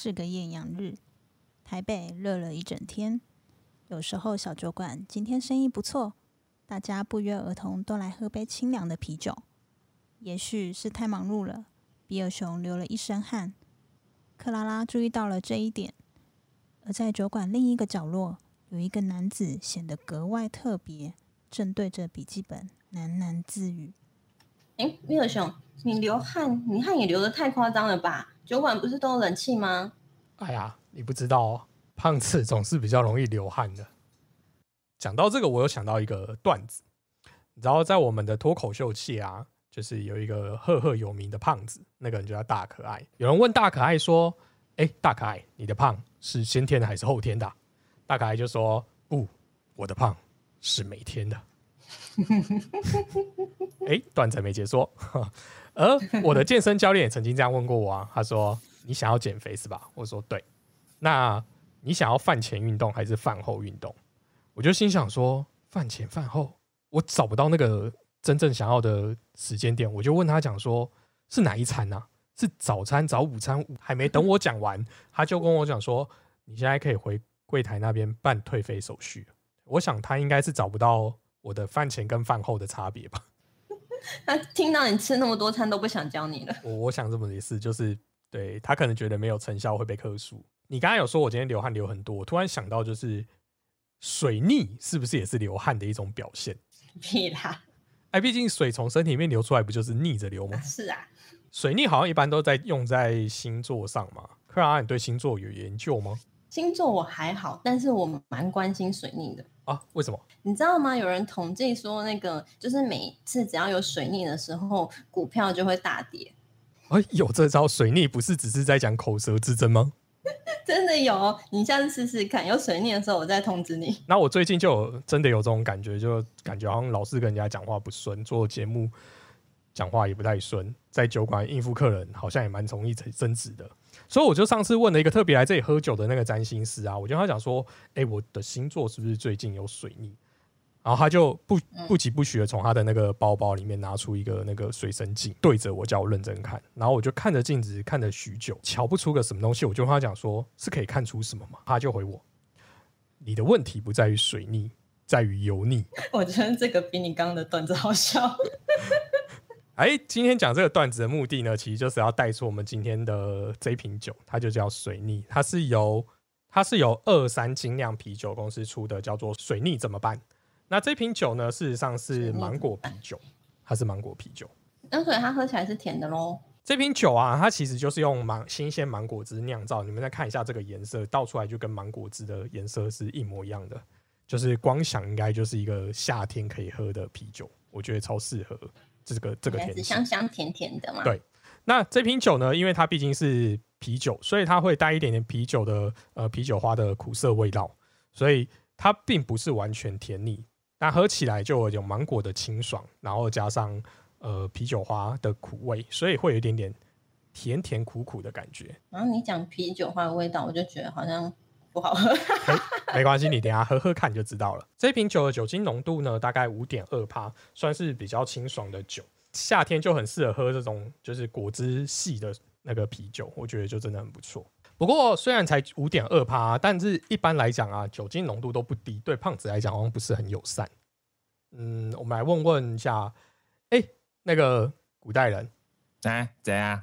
是个艳阳日，台北热了一整天。有时候小酒馆今天生意不错，大家不约而同都来喝杯清凉的啤酒。也许是太忙碌了，比尔熊流了一身汗。克拉拉注意到了这一点，而在酒馆另一个角落，有一个男子显得格外特别，正对着笔记本喃喃自语。哎，米尔熊，你流汗，你汗也流的太夸张了吧？酒馆不是都有冷气吗？哎呀，你不知道哦，胖子总是比较容易流汗的。讲到这个，我有想到一个段子，你知道，在我们的脱口秀界啊，就是有一个赫赫有名的胖子，那个人就叫大可爱。有人问大可爱说：“哎，大可爱，你的胖是先天的还是后天的？”大可爱就说：“不，我的胖是每天的。” 哎，段子没结束。而我的健身教练也曾经这样问过我啊，他说：“你想要减肥是吧？”我说：“对。”那你想要饭前运动还是饭后运动？我就心想说：饭前饭后，我找不到那个真正想要的时间点。我就问他讲说：是哪一餐呢？是早餐、早午餐？还没等我讲完，他就跟我讲说：你现在可以回柜台那边办退费手续。我想他应该是找不到我的饭前跟饭后的差别吧。他听到你吃那么多餐都不想教你了。我我想这么一次，就是对他可能觉得没有成效会被克数。你刚才有说我今天流汗流很多，我突然想到就是水逆是不是也是流汗的一种表现？屁啦！哎，毕竟水从身体里面流出来不就是逆着流吗？是啊。水逆好像一般都在用在星座上嘛。克拉，你对星座有研究吗？星座我还好，但是我蛮关心水逆的。啊？为什么？你知道吗？有人统计说，那个就是每次只要有水逆的时候，股票就会大跌。哎，有这招水逆不是只是在讲口舌之争吗？真的有，你下次试试看。有水逆的时候，我再通知你。那我最近就有真的有这种感觉，就感觉好像老是跟人家讲话不顺，做节目讲话也不太顺，在酒馆应付客人好像也蛮容易争执的。所以我就上次问了一个特别来这里喝酒的那个占星师啊，我就跟他讲说：“哎，我的星座是不是最近有水逆？”然后他就不不疾不徐的从他的那个包包里面拿出一个那个水神镜，对着我叫我认真看。然后我就看着镜子看了许久，瞧不出个什么东西。我就跟他讲说：“是可以看出什么吗？”他就回我：“你的问题不在于水逆，在于油腻。”我觉得这个比你刚刚的段子好笑。哎，今天讲这个段子的目的呢，其实就是要带出我们今天的这瓶酒，它就叫水逆。它是由它是由二三精酿啤酒公司出的，叫做水逆怎么办？那这瓶酒呢，事实上是芒果啤酒，它是芒果啤酒。那所以它喝起来是甜的喽。这瓶酒啊，它其实就是用芒新鲜芒果汁酿造。你们再看一下这个颜色，倒出来就跟芒果汁的颜色是一模一样的。就是光想应该就是一个夏天可以喝的啤酒，我觉得超适合。这个这个甜，香香甜甜的嘛。对，那这瓶酒呢，因为它毕竟是啤酒，所以它会带一点点啤酒的呃啤酒花的苦涩味道，所以它并不是完全甜腻，但喝起来就有芒果的清爽，然后加上呃啤酒花的苦味，所以会有一点点甜甜苦苦的感觉。然后你讲啤酒花的味道，我就觉得好像。不好喝，没关系，你等下喝喝看就知道了。这瓶酒的酒精浓度呢，大概五点二帕，算是比较清爽的酒。夏天就很适合喝这种就是果汁系的那个啤酒，我觉得就真的很不错。不过虽然才五点二帕，但是一般来讲啊，酒精浓度都不低，对胖子来讲好像不是很友善。嗯，我们来问问一下，哎，那个古代人，哎，怎样？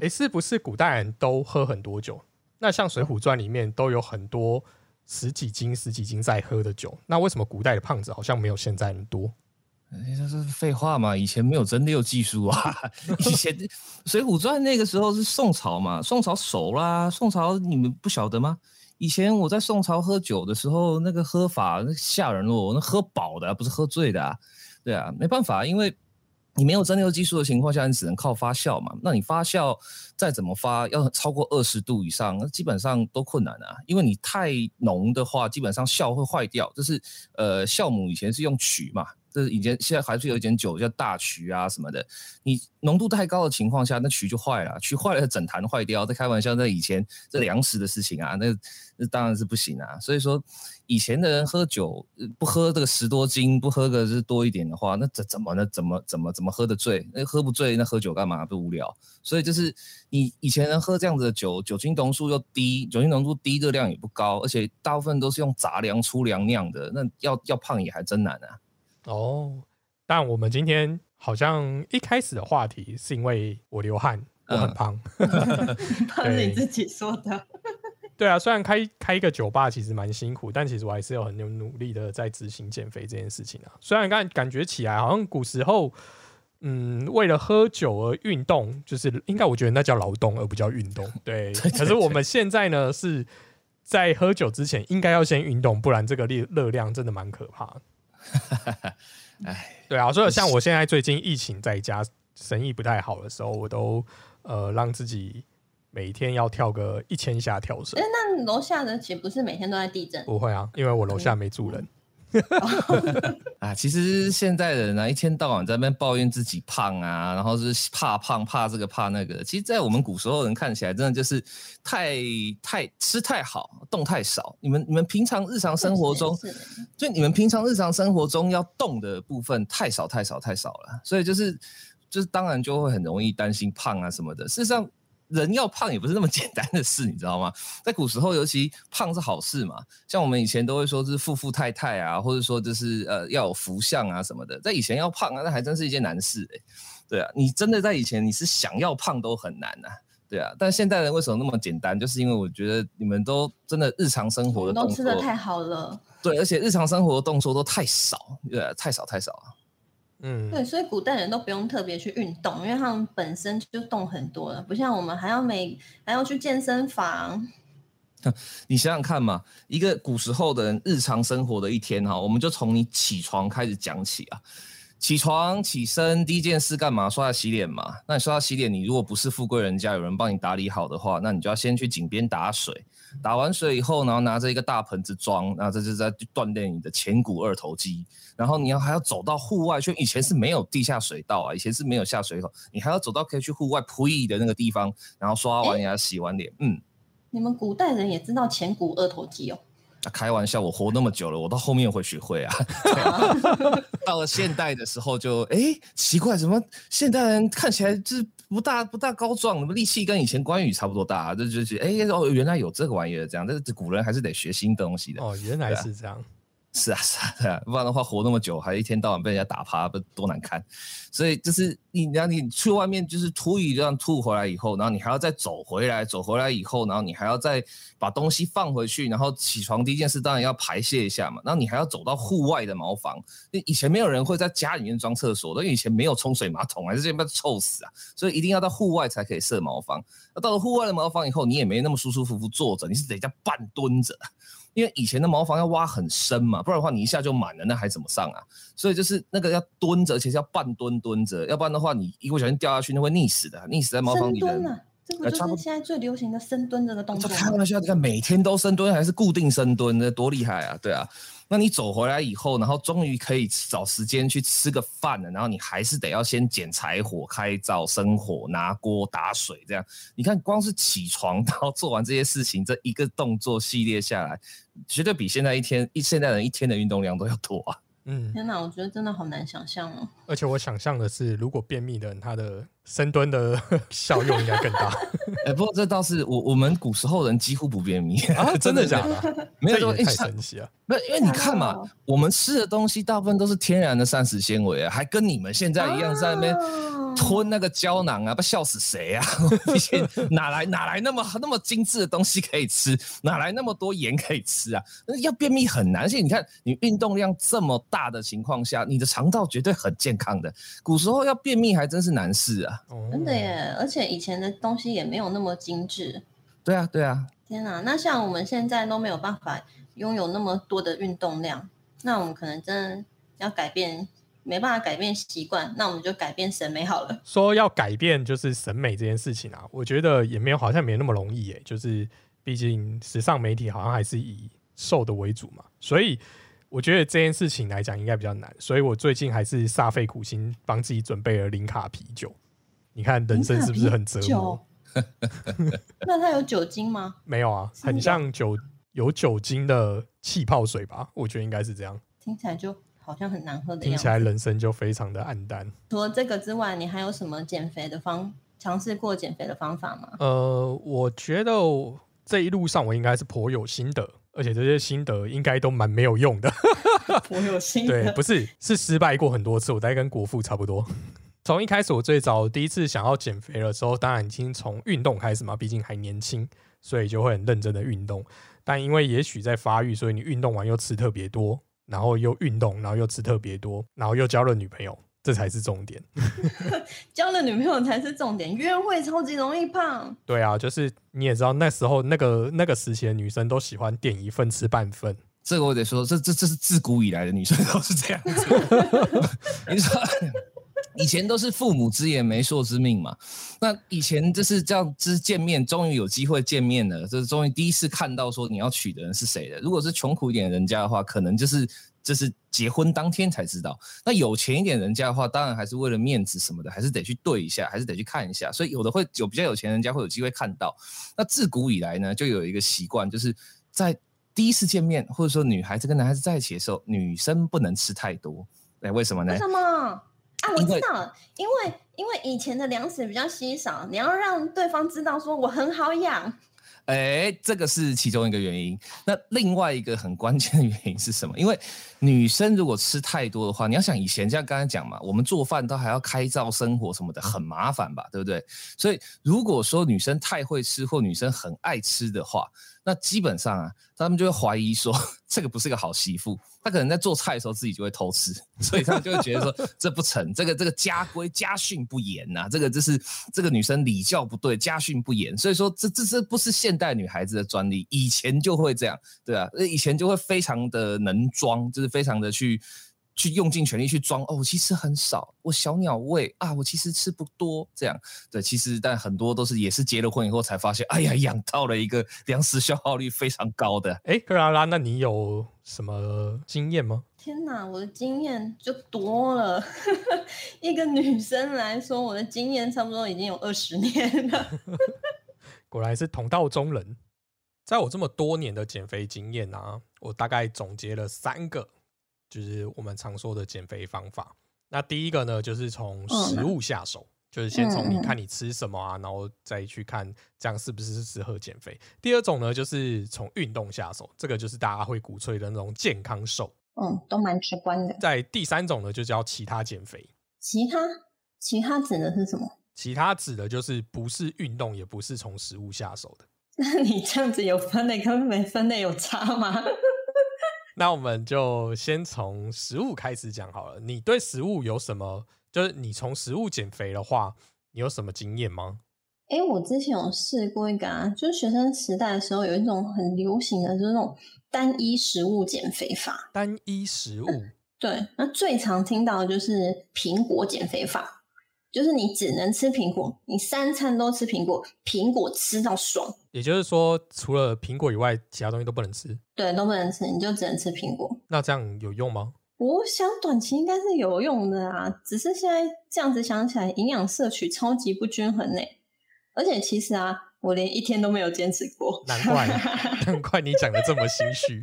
哎，是不是古代人都喝很多酒？那像《水浒传》里面都有很多十几斤、十几斤在喝的酒，那为什么古代的胖子好像没有现在那么多？这是废话嘛？以前没有真的有技术啊！以前《水浒传》那个时候是宋朝嘛？宋朝熟啦，宋朝你们不晓得吗？以前我在宋朝喝酒的时候，那个喝法吓人哦，那喝饱的、不是喝醉的啊。对啊，没办法，因为你没有蒸馏技术的情况下，你只能靠发酵嘛。那你发酵再怎么发，要超过二十度以上，那基本上都困难啊。因为你太浓的话，基本上酵会坏掉。就是呃，酵母以前是用曲嘛。这以前现在还是有一点酒叫大曲啊什么的，你浓度太高的情况下，那曲就坏了，曲坏了整坛坏掉。在开玩笑，在以前这粮食的事情啊，那那当然是不行啊。所以说，以前的人喝酒不喝这个十多斤，不喝个是多一点的话，那怎怎么呢？怎么怎么怎么喝得醉？那喝不醉，那喝酒干嘛？不无聊。所以就是你以前人喝这样子的酒，酒精浓度又低，酒精浓度低，热量也不高，而且大部分都是用杂粮粗粮酿的，那要要胖也还真难啊。哦，但我们今天好像一开始的话题是因为我流汗，我很胖。那是你自己说的。对啊，虽然开开一个酒吧其实蛮辛苦，但其实我还是有很有努力的在执行减肥这件事情啊。虽然感感觉起来好像古时候，嗯，为了喝酒而运动，就是应该我觉得那叫劳动而不叫运动。对，可是我们现在呢是在喝酒之前应该要先运动，不然这个热热量真的蛮可怕的。哎，对啊，所以像我现在最近疫情在家，生意不太好的时候，我都呃让自己每天要跳个一千下跳绳。哎，那楼下的岂不是每天都在地震？不会啊，因为我楼下没住人。啊，其实现在的人啊，一天到晚在那边抱怨自己胖啊，然后是怕胖、怕这个、怕那个。其实，在我们古时候人看起来，真的就是太太吃太好，动太少。你们你们平常日常生活中，就你们平常日常生活中要动的部分太少太少太少了，所以就是就是当然就会很容易担心胖啊什么的。事实上。人要胖也不是那么简单的事，你知道吗？在古时候，尤其胖是好事嘛。像我们以前都会说是富富太太啊，或者说就是呃要有福相啊什么的。在以前要胖啊，那还真是一件难事哎。对啊，你真的在以前你是想要胖都很难呐。对啊，但现代人为什么那么简单？就是因为我觉得你们都真的日常生活的都吃的太好了。对，而且日常生活的动作都太少，对，太少太少了。嗯，对，所以古代人都不用特别去运动，因为他们本身就动很多了，不像我们还要每还要去健身房。你想想看嘛，一个古时候的人日常生活的一天哈，我们就从你起床开始讲起啊。起床起身第一件事干嘛？刷牙洗脸嘛。那你刷牙洗脸，你如果不是富贵人家，有人帮你打理好的话，那你就要先去井边打水。打完水以后，然后拿着一个大盆子装，那这就在锻炼你的前股二头肌。然后你要还要走到户外去，以前是没有地下水道啊，以前是没有下水口，你还要走到可以去户外铺的那个地方，然后刷完牙、洗完脸。嗯，你们古代人也知道前股二头肌哦？开玩笑，我活那么久了，我到后面会学会啊。到了现代的时候，就哎奇怪，怎么现代人看起来就是不大不大高壮，力气跟以前关羽差不多大？这就是哎哦，原来有这个玩意儿这样，但是古人还是得学新东西的。哦，原来是这样。是啊，是啊，不然的话活那么久，还一天到晚被人家打趴，不多难看。所以就是你，然后你去外面就是吐一这样吐回来以后，然后你还要再走回来，走回来以后，然后你还要再把东西放回去，然后起床第一件事当然要排泄一下嘛。然后你还要走到户外的茅房，以前没有人会在家里面装厕所，因为以前没有冲水马桶，还是这边臭死啊，所以一定要到户外才可以设茅房。那到了户外的茅房以后，你也没那么舒舒服服坐着，你是得在半蹲着。因为以前的茅房要挖很深嘛，不然的话你一下就满了，那还怎么上啊？所以就是那个要蹲着，而且是要半蹲蹲着，要不然的话你一不小心掉下去，那会溺死的，溺死在茅房里的。这不就是现在最流行的深蹲这个动作？开玩笑，你看每天都深蹲还是固定深蹲，那多厉害啊！对啊。那你走回来以后，然后终于可以找时间去吃个饭了，然后你还是得要先捡柴火、开灶、生火、拿锅、打水，这样你看，光是起床然后做完这些事情，这一个动作系列下来，绝对比现在一天一现代人一天的运动量都要多啊！嗯，天哪，我觉得真的好难想象哦。而且我想象的是，如果便秘的人，他的深蹲的 效用应该更大。哎，不过这倒是我我们古时候人几乎不便秘啊，真的假的？没有太神奇啊！不，因为你看嘛，我们吃的东西大部分都是天然的膳食纤维啊，还跟你们现在一样在那边。吞那个胶囊啊，不笑死谁啊！以前哪来哪来那么那么精致的东西可以吃？哪来那么多盐可以吃啊？要便秘很难。而且你看，你运动量这么大的情况下，你的肠道绝对很健康的。古时候要便秘还真是难事啊！真的耶！而且以前的东西也没有那么精致。对啊，对啊。天哪，那像我们现在都没有办法拥有那么多的运动量，那我们可能真的要改变，没办法改变习惯，那我们就改变审美好了。说要改变就是审美这件事情啊，我觉得也没有好像没那么容易耶。就是毕竟时尚媒体好像还是以瘦的为主嘛，所以我觉得这件事情来讲应该比较难。所以我最近还是煞费苦心帮自己准备了零卡啤酒。你看人生是不是很折磨？那它有酒精吗？没有啊，很像酒有酒精的气泡水吧？我觉得应该是这样。听起来就好像很难喝的样子听起来人生就非常的暗淡。除了这个之外，你还有什么减肥的方尝试过减肥的方法吗？呃，我觉得这一路上我应该是颇有心得，而且这些心得应该都蛮没有用的。颇有心得，对，不是是失败过很多次，我大概跟国父差不多。从一开始，我最早第一次想要减肥的时候，当然已经从运动开始嘛，毕竟还年轻，所以就会很认真的运动。但因为也许在发育，所以你运动完又吃特别多，然后又运动，然后又吃特别多，然后又交了女朋友，这才是重点。交了女朋友才是重点，约会超级容易胖。对啊，就是你也知道，那时候那个那个时期的女生都喜欢点一份吃半份。这个我得说，这这这是自古以来的女生都是这样子。你说。以前都是父母之言，媒妁之命嘛。那以前就是这样，就是见面，终于有机会见面了，就是终于第一次看到说你要娶的人是谁了。如果是穷苦一点人家的话，可能就是就是结婚当天才知道。那有钱一点人家的话，当然还是为了面子什么的，还是得去对一下，还是得去看一下。所以有的会有比较有钱人家会有机会看到。那自古以来呢，就有一个习惯，就是在第一次见面，或者说女孩子跟男孩子在一起的时候，女生不能吃太多。哎，为什么呢？为什么？啊，我知道了，因为因为以前的粮食比较稀少，你要让对方知道说我很好养。哎，这个是其中一个原因。那另外一个很关键的原因是什么？因为女生如果吃太多的话，你要想以前像刚才讲嘛，我们做饭都还要开灶生火什么的，很麻烦吧，对不对？所以如果说女生太会吃或女生很爱吃的话，那基本上啊，他们就会怀疑说 这个不是个好媳妇。他可能在做菜的时候自己就会偷吃，所以他们就会觉得说这不成，这个这个家规家训不严呐，这个就是这个女生礼教不对，家训不严，所以说这这这不是现代女孩子的专利，以前就会这样，对啊，以前就会非常的能装，就是非常的去。去用尽全力去装哦，我其实很少，我小鸟胃啊，我其实吃不多，这样对，其实但很多都是也是结了婚以后才发现，哎呀，养到了一个粮食消耗率非常高的。哎，克拉拉，那你有什么经验吗？天哪，我的经验就多了，一个女生来说，我的经验差不多已经有二十年了。果然是同道中人，在我这么多年的减肥经验啊，我大概总结了三个。就是我们常说的减肥方法。那第一个呢，就是从食物下手，就是先从你看你吃什么啊，然后再去看这样是不是适合减肥。第二种呢，就是从运动下手，这个就是大家会鼓吹的那种健康瘦。嗯，都蛮直观的。在第三种呢，就叫其他减肥。其他，其他指的是什么？其他指的就是不是运动，也不是从食物下手的。那你这样子有分类跟没分类有差吗？那我们就先从食物开始讲好了。你对食物有什么？就是你从食物减肥的话，你有什么经验吗？哎，我之前有试过一个啊，就是学生时代的时候有一种很流行的，就是那种单一食物减肥法。单一食物？对，那最常听到的就是苹果减肥法。就是你只能吃苹果，你三餐都吃苹果，苹果吃到爽。也就是说，除了苹果以外，其他东西都不能吃。对，都不能吃，你就只能吃苹果。那这样有用吗？我想短期应该是有用的啊，只是现在这样子想起来，营养摄取超级不均衡呢。而且其实啊，我连一天都没有坚持过。难怪，难怪你讲的这么心虚。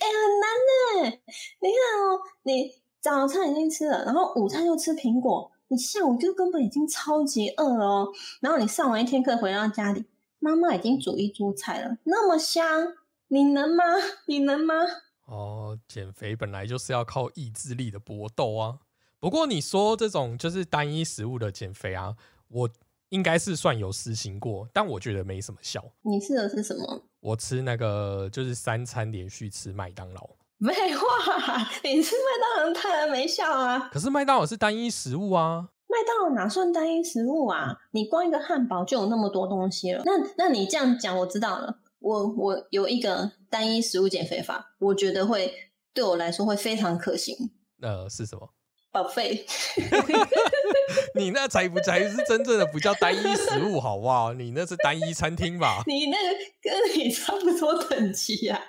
哎，很难呢。你看哦，你。早餐已经吃了，然后午餐又吃苹果，你下午就根本已经超级饿了哦。然后你上完一天课回到家里，妈妈已经煮一桌菜了，那么香，你能吗？你能吗？哦，减肥本来就是要靠意志力的搏斗啊。不过你说这种就是单一食物的减肥啊，我应该是算有实行过，但我觉得没什么效。你吃的是什么？我吃那个就是三餐连续吃麦当劳。废话，你吃麦当劳当然没效啊。可是麦当劳是单一食物啊。麦当劳哪算单一食物啊？你光一个汉堡就有那么多东西了。那那你这样讲，我知道了。我我有一个单一食物减肥法，我觉得会对我来说会非常可行。呃，是什么？保费。你那才不才是真正的不叫单一食物，好不好？你那是单一餐厅吧？你那个跟你差不多等级啊。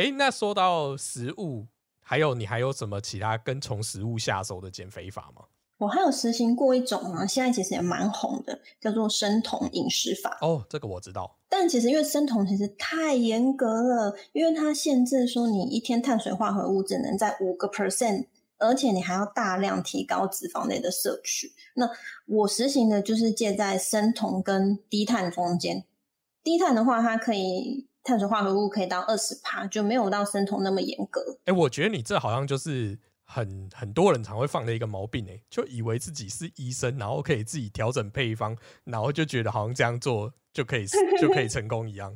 哎，那说到食物，还有你还有什么其他跟从食物下手的减肥法吗？我还有实行过一种啊，现在其实也蛮红的，叫做生酮饮食法。哦，这个我知道。但其实因为生酮其实太严格了，因为它限制说你一天碳水化合物只能在五个 percent，而且你还要大量提高脂肪类的摄取。那我实行的就是介在生酮跟低碳中间。低碳的话，它可以碳水化合物可以到二十帕，就没有到生酮那么严格。哎，我觉得你这好像就是。很很多人常会犯的一个毛病哎，就以为自己是医生，然后可以自己调整配方，然后就觉得好像这样做就可以 就可以成功一样。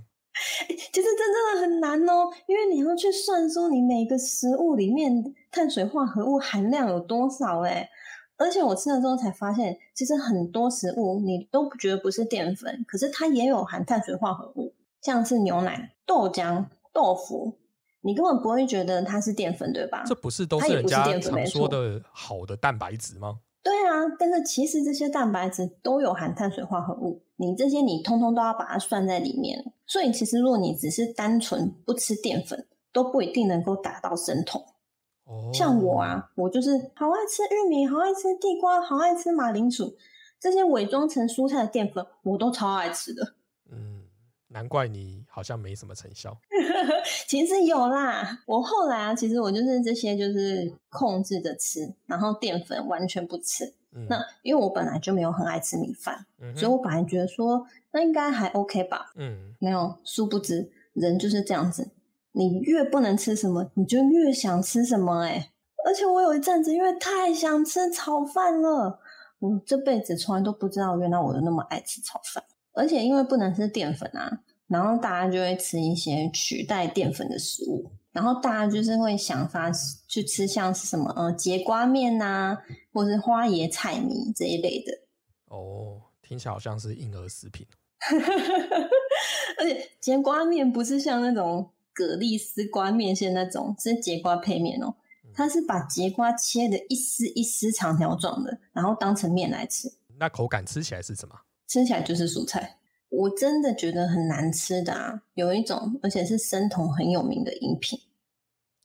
其实这真的很难哦，因为你要去算出你每个食物里面碳水化合物含量有多少哎。而且我吃了之后才发现，其实很多食物你都不觉得不是淀粉，可是它也有含碳水化合物，像是牛奶、豆浆、豆腐。你根本不会觉得它是淀粉，对吧？这不是都是人家常说的好的蛋白质吗？对啊，但是其实这些蛋白质都有含碳水化合物，你这些你通通都要把它算在里面。所以其实如果你只是单纯不吃淀粉，都不一定能够达到生酮。哦，像我啊，我就是好爱吃玉米，好爱吃地瓜，好爱吃马铃薯，这些伪装成蔬菜的淀粉，我都超爱吃的。难怪你好像没什么成效，其实有啦。我后来啊，其实我就是这些，就是控制着吃，然后淀粉完全不吃。那因为我本来就没有很爱吃米饭，所以我本来觉得说那应该还 OK 吧。嗯，没有，殊不知人就是这样子，你越不能吃什么，你就越想吃什么。哎，而且我有一阵子因为太想吃炒饭了，我这辈子从来都不知道，原来我有那么爱吃炒饭。而且因为不能吃淀粉啊，然后大家就会吃一些取代淀粉的食物，然后大家就是会想法去吃像是什么呃节瓜面呐，或是花椰菜泥这一类的。哦，听起来好像是婴儿食品。而且节瓜面不是像那种蛤蜊丝瓜面线那种，是节瓜配面哦。它是把节瓜切的一丝一丝长条状的，然后当成面来吃。那口感吃起来是什么？吃起来就是蔬菜，我真的觉得很难吃的啊！有一种，而且是生酮很有名的饮品。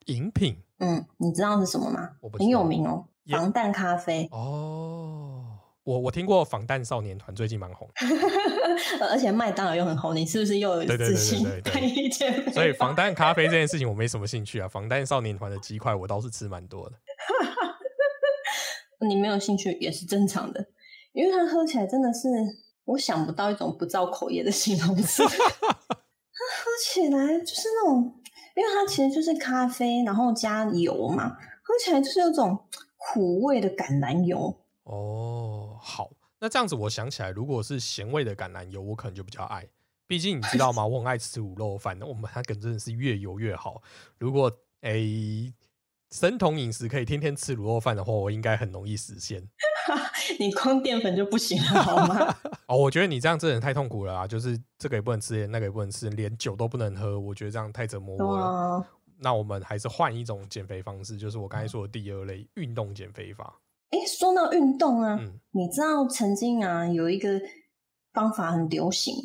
饮品？嗯，你知道是什么吗？很有名哦，防弹咖啡。哦，我我听过防弹少年团最近蛮红，而且麦当劳又很红，你是不是又有自信？所以防弹咖啡这件事情我没什么兴趣啊。防弹少年团的鸡块我倒是吃蛮多的。你没有兴趣也是正常的，因为它喝起来真的是。我想不到一种不造口业的形容词。它 喝起来就是那种，因为它其实就是咖啡，然后加油嘛，喝起来就是有种苦味的橄榄油。哦，好，那这样子我想起来，如果是咸味的橄榄油，我可能就比较爱。毕竟你知道吗？我很爱吃卤肉饭，那我们它可真的是越油越好。如果诶。生酮饮食可以天天吃卤肉饭的话，我应该很容易实现。你光淀粉就不行了，好吗？哦，我觉得你这样真的太痛苦了啊！就是这个也不能吃，那个也不能吃，连酒都不能喝，我觉得这样太折磨我了。那我们还是换一种减肥方式，就是我刚才说的第二类运动减肥法。哎，说到运动啊，你知道曾经啊有一个方法很流行，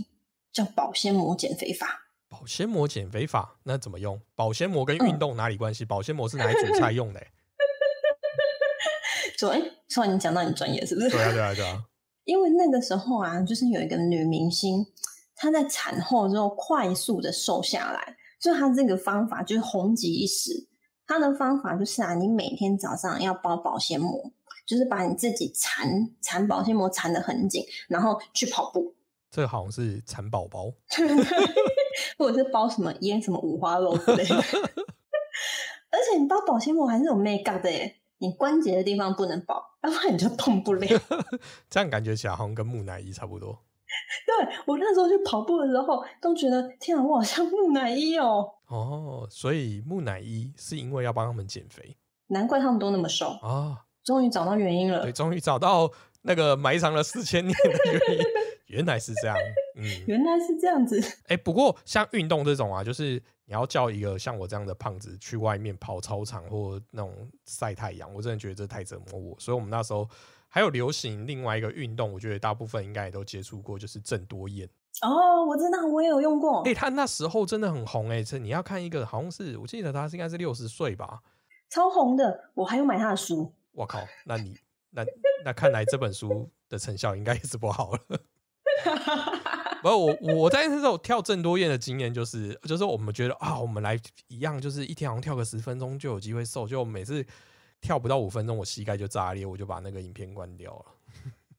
叫保鲜膜减肥法。保鲜膜减肥法那怎么用？保鲜膜跟运动哪里关系？保鲜膜是拿来煮菜用的。说哎，突然你讲到你专业是不是？对啊对啊对啊。因为那个时候啊，就是有一个女明星，她在产后之后快速的瘦下来，所以她这个方法就是红极一时。她的方法就是啊，你每天早上要包保鲜膜，就是把你自己缠缠保鲜膜缠得很紧，然后去跑步。这好像是蚕宝宝，或者是包什么腌什么五花肉之类的。而且你包保鲜膜还是有 make 的耶，你关节的地方不能包，要不然你就动不了。这样感觉起来好像跟木乃伊差不多。对我那时候去跑步的时候，都觉得天啊，我好像木乃伊哦。哦，所以木乃伊是因为要帮他们减肥，难怪他们都那么瘦啊！终于找到原因了，对，终于找到。那个埋藏了四千年的原因，原来是这样。嗯，原来是这样子。哎、不过像运动这种啊，就是你要叫一个像我这样的胖子去外面跑操场或那种晒太阳，我真的觉得这太折磨我。所以我们那时候还有流行另外一个运动，我觉得大部分应该也都接触过，就是郑多燕。哦，我知道，我也有用过哎、，他那时候真的很红哎、这你要看一个好像是我记得他是应该是六十岁吧。超红的，我还有买他的书。我靠，那你那那看来这本书的成效应该也是不好了。不，我我在那时候跳郑多燕的经验就是，就是我们觉得啊，我们来一样，就是一天好像跳个十分钟就有机会瘦，就每次跳不到五分钟，我膝盖就炸裂，我就把那个影片关掉了。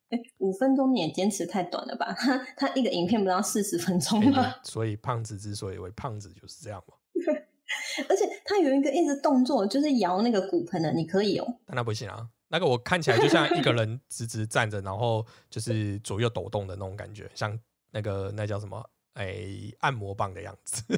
哎，五分钟你也坚持太短了吧？他 他一个影片不到四十分钟欸吗？所以胖子之所以为胖子就是这样嘛。而且他有一个一直动作，就是摇那个骨盆的，你可以哦。但那不行啊，那个我看起来就像一个人直直站着，然后就是左右抖动的那种感觉，像那个那叫什么？哎、按摩棒的样子。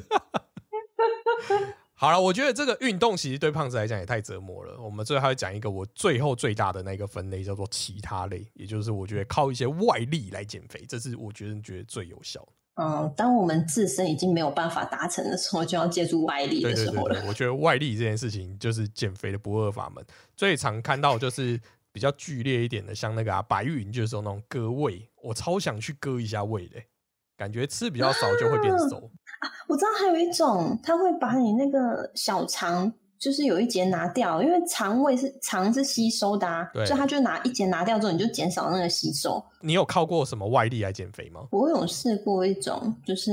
好了，我觉得这个运动其实对胖子来讲也太折磨了。我们最后还要讲一个我最后最大的那个分类，叫做其他类，也就是我觉得靠一些外力来减肥，这是我觉得觉得最有效的。嗯，当我们自身已经没有办法达成的时候，就要借助外力的时候了。对对对，我觉得外力这件事情就是减肥的不二法门。最常看到就是比较剧烈一点的，像那个啊白云，就是有那种割胃，我超想去割一下胃的，感觉吃比较少就会变瘦。我知道还有一种，他会把你那个小肠，就是有一节拿掉，因为肠胃是肠是吸收的啊，对所以他就拿一节拿掉之后，你就减少那个吸收。你有靠过什么外力来减肥吗？我有试过一种，就是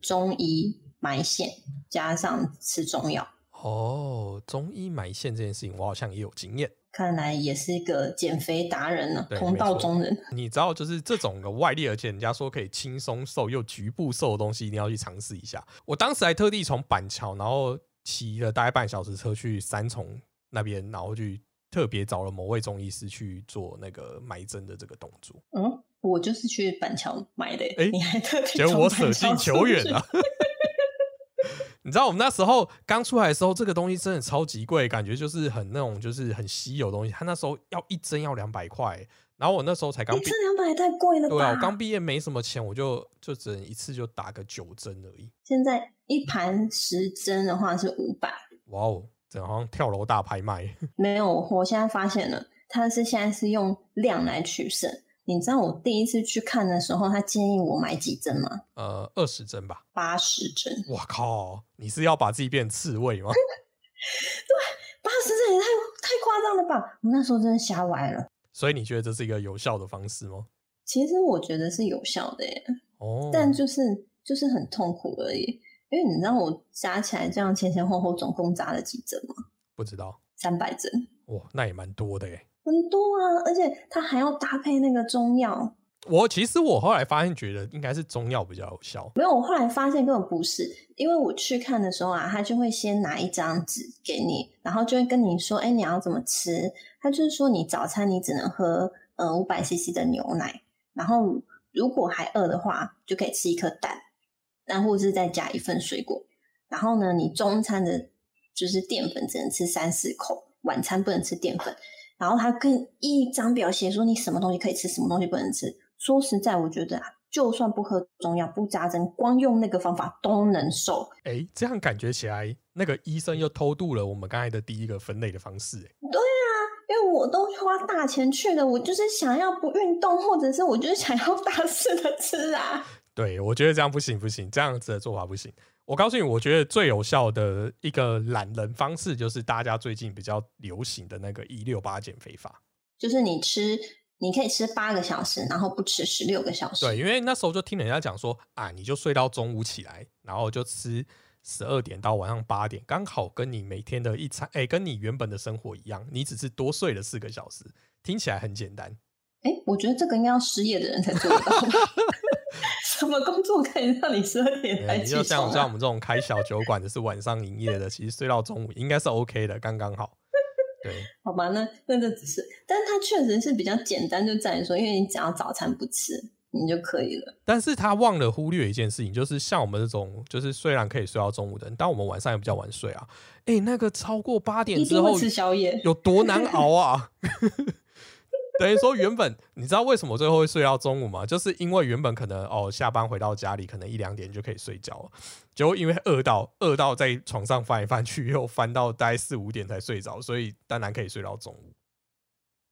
中医埋线加上吃中药，哦，中医埋线这件事情，我好像也有经验。看来也是一个减肥达人呢、对同道中人。你知道，就是这种的外力，而且人家说可以轻松瘦又局部瘦的东西，一定要去尝试一下。我当时还特地从板桥，然后骑了大概半小时车去三重那边，然后去特别找了某位中医师去做那个埋针的这个动作。嗯，我就是去板桥买的、哎你还特地结果我舍近求远了啊！你知道我们那时候刚出来的时候，这个东西真的超级贵，感觉就是很那种就是很稀有的东西。他那时候要一针要两百块，然后我那时候才刚毕一针，两百太贵了吧？对啊，我刚毕业没什么钱，我就就只能一次就打个九针而已。现在一盘十针的话是五百，哇哦，整好像跳楼大拍卖。没有，我现在发现了，他是现在是用量来取胜。你知道我第一次去看的时候，他建议我买几针吗？呃，二十针吧。八十针，哇靠！你是要把自己变刺猬吗？对八十针也太太夸张了吧！我那时候真的瞎歪了。所以你觉得这是一个有效的方式吗？其实我觉得是有效的耶，哦，但就是就是很痛苦而已。因为你知道我加起来这样前前后后总共扎了几针吗？不知道。三百针，哇，那也蛮多的耶。很多啊！而且它还要搭配那个中药。我其实我后来发现，觉得应该是中药比较有效。没有，我后来发现根本不是，因为我去看的时候啊，他就会先拿一张纸给你，然后就会跟你说，哎，你要怎么吃？他就是说你早餐你只能喝呃五百 CC 的牛奶，然后如果还饿的话，就可以吃一颗蛋，然后或者是再加一份水果。然后呢，你中餐的就是淀粉只能吃三四口，晚餐不能吃淀粉。然后他跟一张表写说你什么东西可以吃，什么东西不能吃。说实在，我觉得啊，就算不喝中药、不扎针，光用那个方法都能瘦。哎，这样感觉起来，那个医生又偷渡了我们刚才的第一个分类的方式。哎，因为我都花大钱去了，我就是想要不运动，或者是我就是想要 大肆的吃啊。对我觉得这样不行，不行，这样子的做法不行。我告诉你，我觉得最有效的一个懒人方式，就是大家最近比较流行的那个一六八减肥法。就是你吃，你可以吃八个小时，然后不吃十六个小时。对，因为那时候就听人家讲说啊，你就睡到中午起来，然后就吃十二点到晚上八点，刚好跟你每天的一餐，哎、跟你原本的生活一样，你只是多睡了四个小时，听起来很简单。哎，我觉得这个应该要失业的人才做得到。什么工作可以让你十二点才你起就像床、啊？像我们这种开小酒馆的是晚上营业的，其实睡到中午应该是 OK 的，刚刚好。对，好吧，那那这只是，但是它确实是比较简单，就在于说，因为你只要早餐不吃，你就可以了。但是他忘了忽略一件事情，就是像我们这种，就是虽然可以睡到中午的人，但我们晚上也比较晚睡啊。哎、那个超过八点之后吃宵夜。有多难熬啊？等于说原本你知道为什么最后会睡到中午吗？就是因为原本可能哦下班回到家里可能一两点就可以睡觉了，结果因为饿到饿到在床上翻来翻去，又翻到大概四五点才睡着，所以当然可以睡到中午。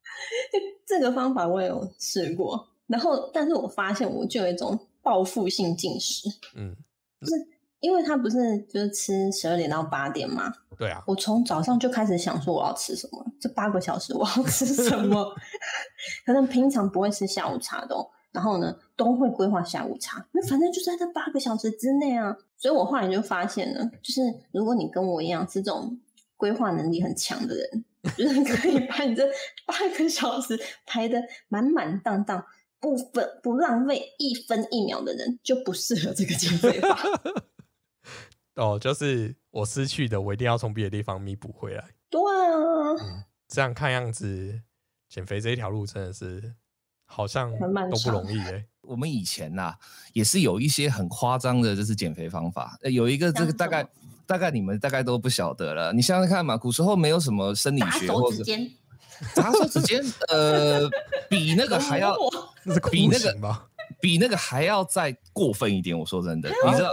这个方法我也有试过，然后但是我发现我就有一种报复性进食，嗯，因为他不是就是吃十二点到八点嘛，对啊，我从早上就开始想说我要吃什么，这八个小时我要吃什么？可能平常不会吃下午茶的、哦，然后呢都会规划下午茶，因为反正就在这八个小时之内啊。所以我后来就发现呢，就是如果你跟我一样是这种规划能力很强的人，就是可以把你这八个小时排的满满当当。不分不浪费一分一秒的人就不适合这个减肥法。哦，就是我失去的，我一定要从别的地方弥补回来。对啊，嗯，这样看样子，减肥这一条路真的是好像都不容易哎、我们以前呐、也是有一些很夸张的，就是减肥方法。呃有一个这个大概大概你们大概都不晓得了。你想想看嘛，古时候没有什么生理学或者指尖，砸手指尖，呃，比那个还要 那是比那个？比那个还要再过分一点。我说真的，你知道？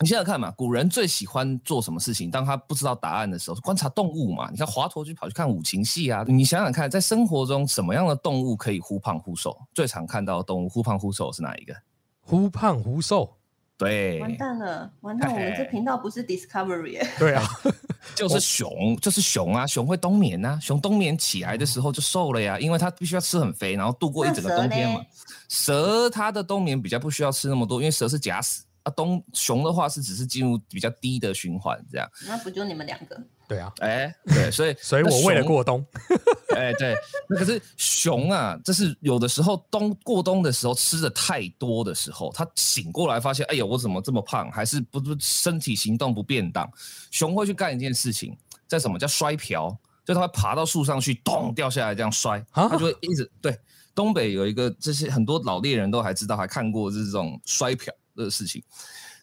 你想想看嘛，古人最喜欢做什么事情？当他不知道答案的时候，观察动物嘛。你看华佗就跑去看五禽戏啊。你想想看，在生活中什么样的动物可以忽胖忽瘦？最常看到的动物忽胖忽瘦是哪一个？忽胖忽瘦，对，完蛋了，完蛋！我们这频道不是 Discovery，耶对啊，就是熊，就是熊啊，熊会冬眠啊，熊冬眠起来的时候就瘦了呀，因为它必须要吃很肥，然后度过一整个冬天嘛那。蛇它的冬眠比较不需要吃那么多，因为蛇是假死啊，冬熊的话是只是进入比较低的循环这样。那不就你们两个？对啊，哎，对，所以 所以我为了过冬，哎，对，那可是熊啊，这是有的时候冬过冬的时候吃的太多的时候，它醒过来发现，哎呀，我怎么这么胖？还是不不身体行动不便当？熊会去干一件事情，叫什么叫摔瓢？就它会爬到树上去，咚掉下来这样摔，啊它就会一直对。东北有一个，这些很多老猎人都还知道，还看过这种摔瓢的事情。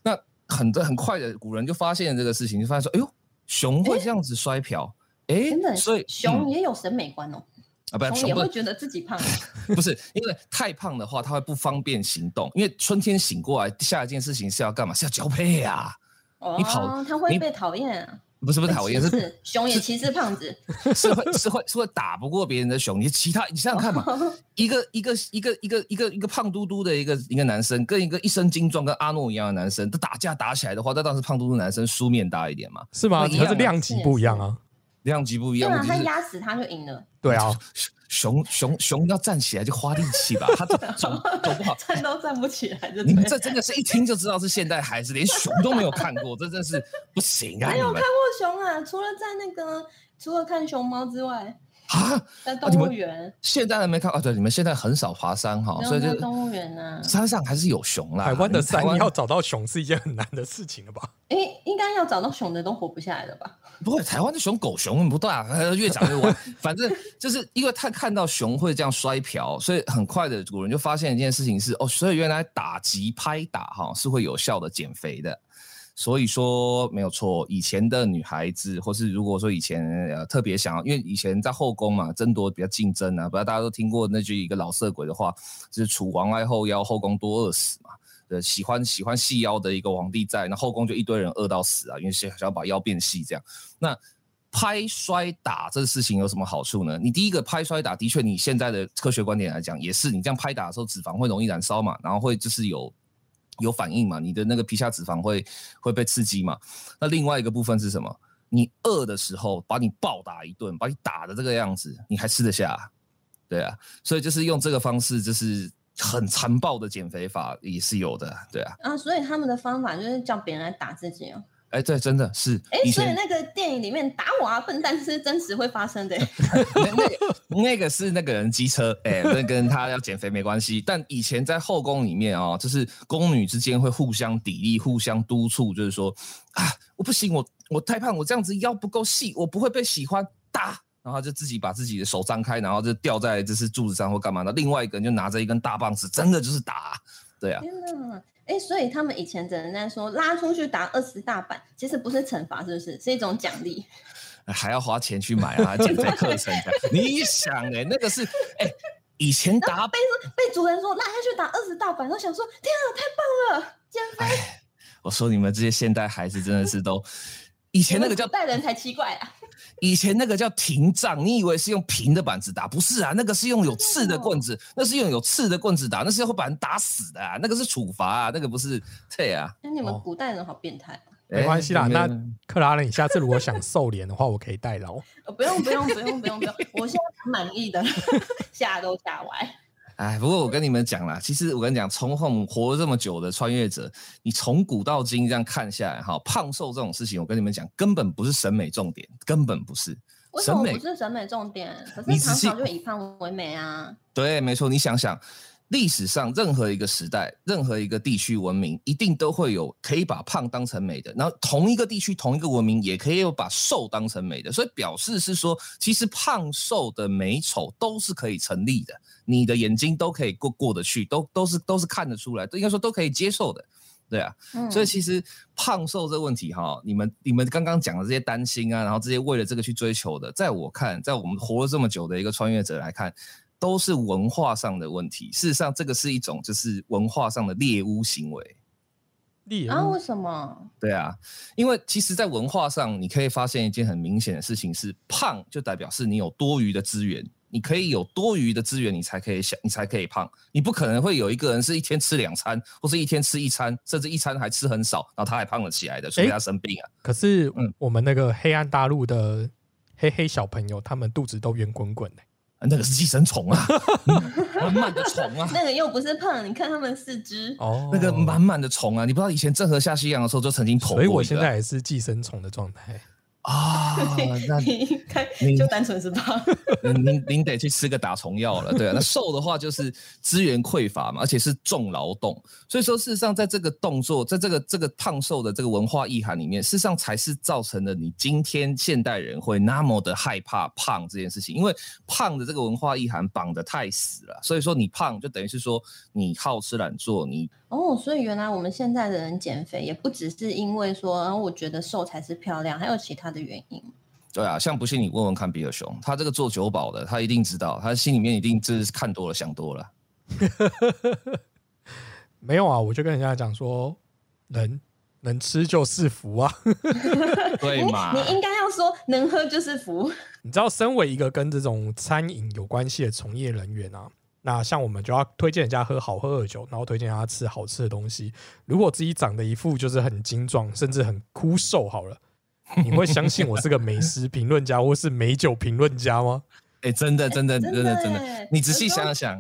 那很很快的，古人就发现这个事情，就发现说，哎呦，熊会这样子摔瓢，哎真的，，所以嗯熊也有审美观哦，啊，不然熊也会觉得自己胖。不是因为太胖的话，它会不方便行动。因为春天醒过来，下一件事情是要干嘛？是要交配啊！哦你跑哦，他会被讨厌啊，不是不是讨厌，是是熊也歧视胖子。是会是会是会打不过别人的熊。你其他你想想看嘛，一个一个一个一个一个一个胖嘟嘟的一个一个男生，跟一个一身精壮跟阿诺一样的男生，他打架打起来的话，那当然是胖嘟嘟男生输面大一点嘛，是吗？可是量级不一样啊。量级不一样。对啊，他压死他就赢了，对啊，熊熊熊要站起来就花力气吧，他 走走走不好。站都站不起来，就你们这真的是一听就知道是现代孩子，连熊都没有看过，这真是不行啊！没有看过熊啊？除了在那个，除了看熊猫之外，啊，在动物园，现在还没看啊？对，你们现在很少爬山哈，所以就动物园呢。山上还是有熊啦。台湾的你台湾山要找到熊是一件很难的事情了吧？诶，应该要找到熊的都活不下来了吧？不会，台湾的熊狗熊不大，呃越长越歪。反正就是因为他看到熊会这样摔瓢，所以很快的古人就发现一件事情是哦，所以原来打击拍打哈是会有效的减肥的。所以说没有错，以前的女孩子，或是如果说以前呃特别想要，因为以前在后宫嘛，争夺比较竞争啊，不知道大家都听过那句一个老色鬼的话，就是楚王爱后腰，后宫多饿死嘛。呃，喜欢喜欢细腰的一个皇帝在，那后宫就一堆人饿到死啊，因为想想要把腰变细这样。那拍摔打这个事情有什么好处呢？你第一个拍摔打，的确你现在的科学观点来讲，也是你这样拍打的时候，脂肪会容易燃烧嘛，然后会就是有有反应嘛，你的那个皮下脂肪会会被刺激嘛。那另外一个部分是什么？你饿的时候把你暴打一顿，把你打的这个样子，你还吃得下？对啊，所以就是用这个方式，就是很残暴的减肥法也是有的，对啊。啊，所以他们的方法就是叫别人来打自己哦。哎，对，真的是哎，所以那个电影里面打我啊，笨蛋是真实会发生的耶。那那个那个是那个人机车，哎、那跟他要减肥没关系。但以前在后宫里面哦，就是宫女之间会互相砥砺、互相督促，就是说啊，我不行，我我太胖，我这样子腰不够细，我不会被喜欢，打。然后就自己把自己的手张开，然后就吊在就是柱子上或干嘛的。另外一个人就拿着一根大棒子，真的就是打。对啊，天哪！哎，所以他们以前只能在说拉出去打二十大板，其实不是惩罚，是不是？是一种奖励。还要花钱去买啊，减肥课程的。你想哎，那个是哎，以前打被被主人说拉下去打二十大板，我想说天啊，太棒了，减肥。我说你们这些现代孩子真的是都，以前那个叫代人才奇怪啊。以前那个叫停杖，你以为是用平的板子打？不是啊，那个是用有刺的棍子，那是用有刺的棍子打，那是会把人打死的啊，那个是处罚啊，那个不是对啊。那你们古代人好变态。没关系啦，那克拉人，你下次如果想瘦脸的话，我可以代劳。不用不用不用不用不用，我现在蛮满意的，吓都吓歪。哎，不过我跟你们讲啦，其实我跟你讲，从我们活了这么久的穿越者，你从古到今这样看下来，哈，胖瘦这种事情，我跟你们讲，根本不是审美重点，根本不是。为什么不是审美重点？可是常常就以胖为美啊。对，没错，你想想。历史上任何一个时代，任何一个地区文明，一定都会有可以把胖当成美的。然后同一个地区、同一个文明，也可以有把瘦当成美的。所以表示是说，其实胖瘦的美丑都是可以成立的，你的眼睛都可以过过得去，都都是都是看得出来，应该说都可以接受的，对啊。所以其实胖瘦这个问题哈，你们你们刚刚讲的这些担心啊，然后这些为了这个去追求的，在我看，在我们活了这么久的一个穿越者来看。都是文化上的问题。事实上，这个是一种就是文化上的猎巫行为。猎啊？为什么？对啊，因为其实，在文化上，你可以发现一件很明显的事情是，胖就代表是你有多余的资源，你可以有多余的资源，你才可以想，你才可以胖。你不可能会有一个人是一天吃两餐，或是一天吃一餐，甚至一餐还吃很少，然后他还胖了起来的，所以他生病啊。可是，嗯，我们那个黑暗大陆的黑黑小朋友，他们肚子都圆滚滚的。那个是寄生虫啊，满满的虫啊。那个又不是胖，你看他们四肢哦，那个满满的虫啊，你不知道以前郑和下西洋的时候就曾经投过所以我现在也是寄生虫的状态。啊，那你看，就单纯是胖。您您得去吃个打虫药了，对啊。那瘦的话就是资源匮乏嘛，而且是重劳动。所以说，事实上，在这个动作，在这个这个胖瘦的这个文化意涵里面，事实上才是造成了你今天现代人会那么的害怕胖这件事情。因为胖的这个文化意涵绑得太死了，所以说你胖就等于是说你好吃懒做，你。哦，所以原来我们现在的人减肥也不只是因为说，我觉得瘦才是漂亮，还有其他的原因。对啊，像不信你问问看比尔熊，他这个做酒保的，他一定知道，他心里面一定就是看多了想多了。没有啊，我就跟人家讲说，人能吃就是福啊。对嘛？你应该要说能喝就是福。你知道，身为一个跟这种餐饮有关系的从业人员啊。那像我们就要推荐人家喝好喝的酒，然后推荐他吃好吃的东西。如果自己长得一副就是很精壮，甚至很枯瘦，好了，你会相信我是个美食评论家或是美酒评论家吗？哎，真的，真的，真的，真的，你仔细想想。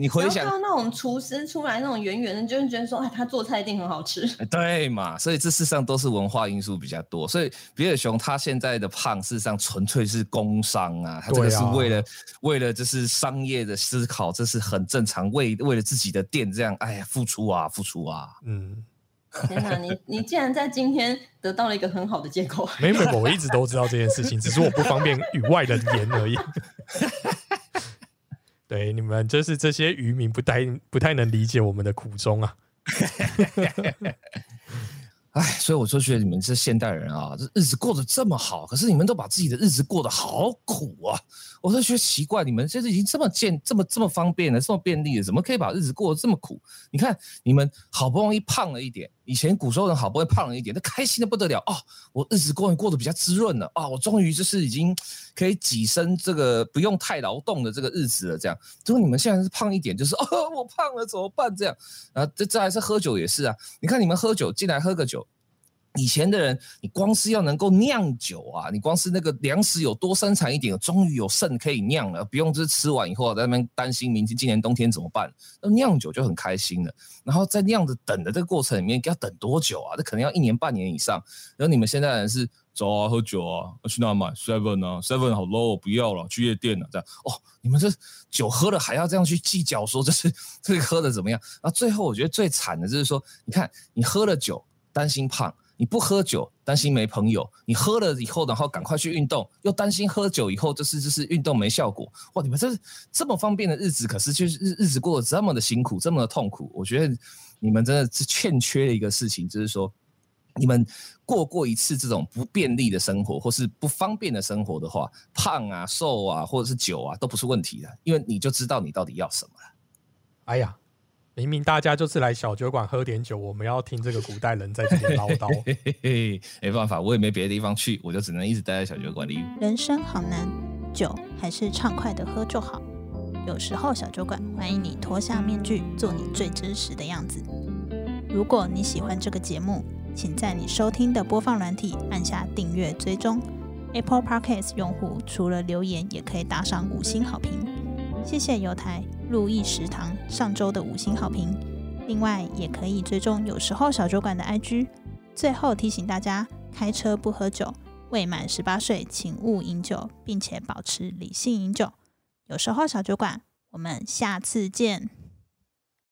你回想那种厨师出来那种圆圆的，就会觉得说，哎，他做菜一定很好吃。对嘛？所以这事实上都是文化因素比较多。所以比尔熊他现在的胖，事实上纯粹是工伤啊，他这个是为了为了就是商业的思考，这是很正常。为为了自己的店这样，哎呀，付出啊，付出啊。嗯，天哪，你 你竟然在今天得到了一个很好的借口。没没，我一直都知道这件事情，只是我不方便与外人言而已。对，你们就是这些渔民不太不太能理解我们的苦衷啊！哎，所以我就觉得你们这现代人啊，这日子过得这么好，可是你们都把自己的日子过得好苦啊！我都觉得奇怪，你们现在已经这么健、这么这么方便了，这么便利了，怎么可以把日子过得这么苦？你看，你们好不容易胖了一点，以前古时候人好不容易胖了一点，那开心的不得了哦！我日子过过得比较滋润了啊！我终于就是已经可以跻身这个不用太劳动的这个日子了。这样，如果你们现在是胖一点，就是 哦，我胖了怎么办？这样啊，这这还是喝酒也是啊！你看你们喝酒进来喝个酒。以前的人，你光是要能够酿酒啊，你光是那个粮食有多生产一点，终于有剩可以酿了，不用就是吃完以后在那边担心明天今年冬天怎么办。那酿酒就很开心了。然后在酿着等的这个过程里面，要等多久啊？这可能要一年半年以上。然后你们现在人是走啊，喝酒啊，去哪买？Seven 啊，Seven 好 low，不要了，去夜店了这样。哦，你们这酒喝了还要这样去计较，说这是 这个喝的怎么样？然后最后我觉得最惨的就是说，你看你喝了酒，担心胖。你不喝酒，担心没朋友；你喝了以后，然后赶快去运动，又担心喝酒以后就是就是运动没效果。哇，你们这这么方便的日子，可是就是日日子过得这么的辛苦，这么的痛苦。我觉得你们真的是欠缺一个事情，就是说。你们过过一次这种不便利的生活，或是不方便的生活的话，胖啊、瘦啊，或者是酒啊，都不是问题的，因为你就知道你到底要什么了。哎呀，明明大家就是来小酒馆喝点酒，我们要听这个古代人在这里唠叨。嘿嘿嘿，没办法，我也没别的地方去，我就只能一直待在小酒馆里。人生好难，酒还是畅快的喝就好。有时候小酒馆欢迎你脱下面具，做你最真实的样子。如果你喜欢这个节目，请在你收听的播放软体按下订阅追踪。Apple Podcast 用户除了留言，也可以打赏五星好评。谢谢犹台路易食堂上周的五星好评。另外，也可以追踪有时候小酒馆的 IG。最后提醒大家，开车不喝酒，未满十八岁请勿饮酒，并且保持理性饮酒。有时候小酒馆，我们下次见。